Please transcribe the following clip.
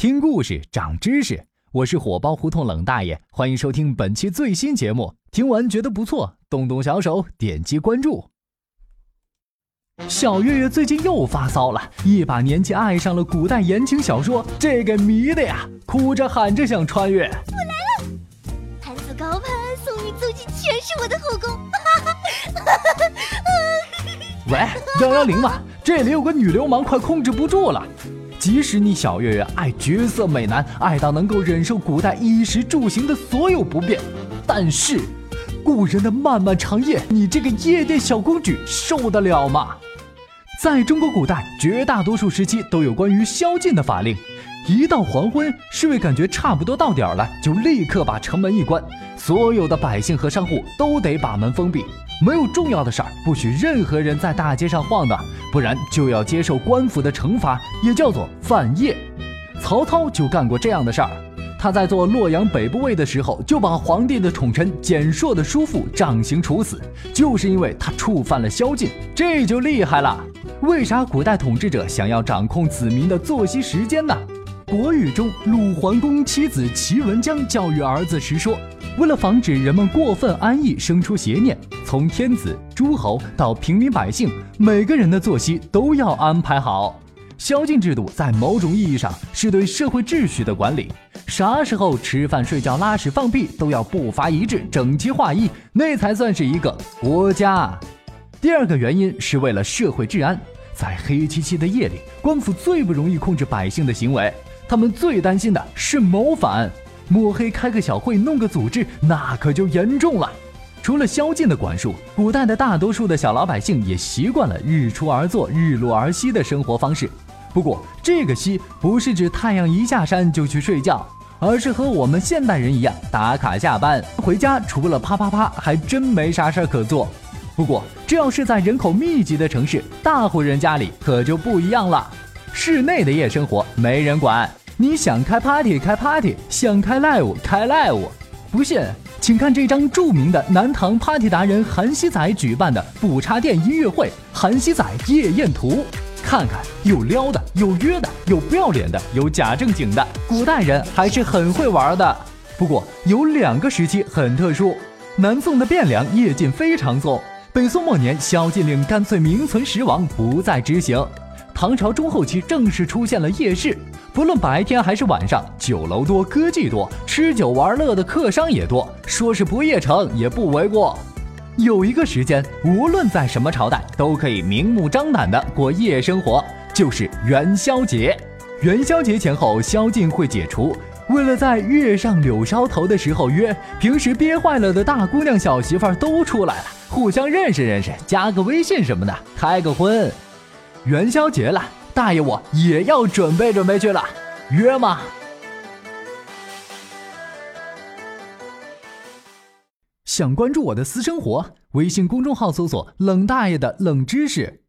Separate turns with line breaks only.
听故事长知识，我是火爆胡同冷大爷，欢迎收听本期最新节目。听完觉得不错，动动小手点击关注。小月月最近又发骚了，一把年纪爱上了古代言情小说，这给迷的呀，哭着喊着想穿越。
我来了，攀子高攀，送你走进全是我的后宫。
喂，幺幺零嘛，这里有个女流氓，快控制不住了。即使你小月月爱绝色美男，爱到能够忍受古代衣食住行的所有不便，但是古人的漫漫长夜，你这个夜店小公举受得了吗？在中国古代，绝大多数时期都有关于宵禁的法令。一到黄昏，侍卫感觉差不多到点儿了，就立刻把城门一关，所有的百姓和商户都得把门封闭，没有重要的事儿，不许任何人在大街上晃荡，不然就要接受官府的惩罚，也叫做犯夜。曹操就干过这样的事儿。他在做洛阳北部尉的时候，就把皇帝的宠臣蹇硕的叔父杖刑处死，就是因为他触犯了宵禁，这就厉害了。为啥古代统治者想要掌控子民的作息时间呢？国语中，鲁桓公妻子齐文姜教育儿子时说：“为了防止人们过分安逸，生出邪念，从天子、诸侯到平民百姓，每个人的作息都要安排好。宵禁制度在某种意义上是对社会秩序的管理，啥时候吃饭、睡觉、拉屎、放屁都要步伐一致、整齐划一，那才算是一个国家。”第二个原因是为了社会治安。在黑漆漆的夜里，官府最不容易控制百姓的行为，他们最担心的是谋反。摸黑开个小会，弄个组织，那可就严重了。除了宵禁的管束，古代的大多数的小老百姓也习惯了日出而作、日落而息的生活方式。不过，这个“息”不是指太阳一下山就去睡觉，而是和我们现代人一样，打卡下班回家，除了啪啪啪，还真没啥事儿可做。不过，这要是在人口密集的城市，大户人家里可就不一样了。室内的夜生活没人管，你想开 party 开 party，想开 live 开 live。不信，请看这张著名的南唐 party 达人韩熙载举办的不插电音乐会《韩熙载夜宴图》，看看有撩的，有约的，有不要脸的，有假正经的。古代人还是很会玩的。不过有两个时期很特殊，南宋的汴梁夜禁非常重。北宋末年，宵禁令干脆名存实亡，不再执行。唐朝中后期，正式出现了夜市，不论白天还是晚上，酒楼多，歌妓多，吃酒玩乐的客商也多，说是不夜城也不为过。有一个时间，无论在什么朝代，都可以明目张胆的过夜生活，就是元宵节。元宵节前后，宵禁会解除。为了在月上柳梢头的时候约，平时憋坏了的大姑娘小媳妇儿都出来了，互相认识认识，加个微信什么的，开个荤。元宵节了，大爷我也要准备准备去了，约吗？想关注我的私生活，微信公众号搜索“冷大爷的冷知识”。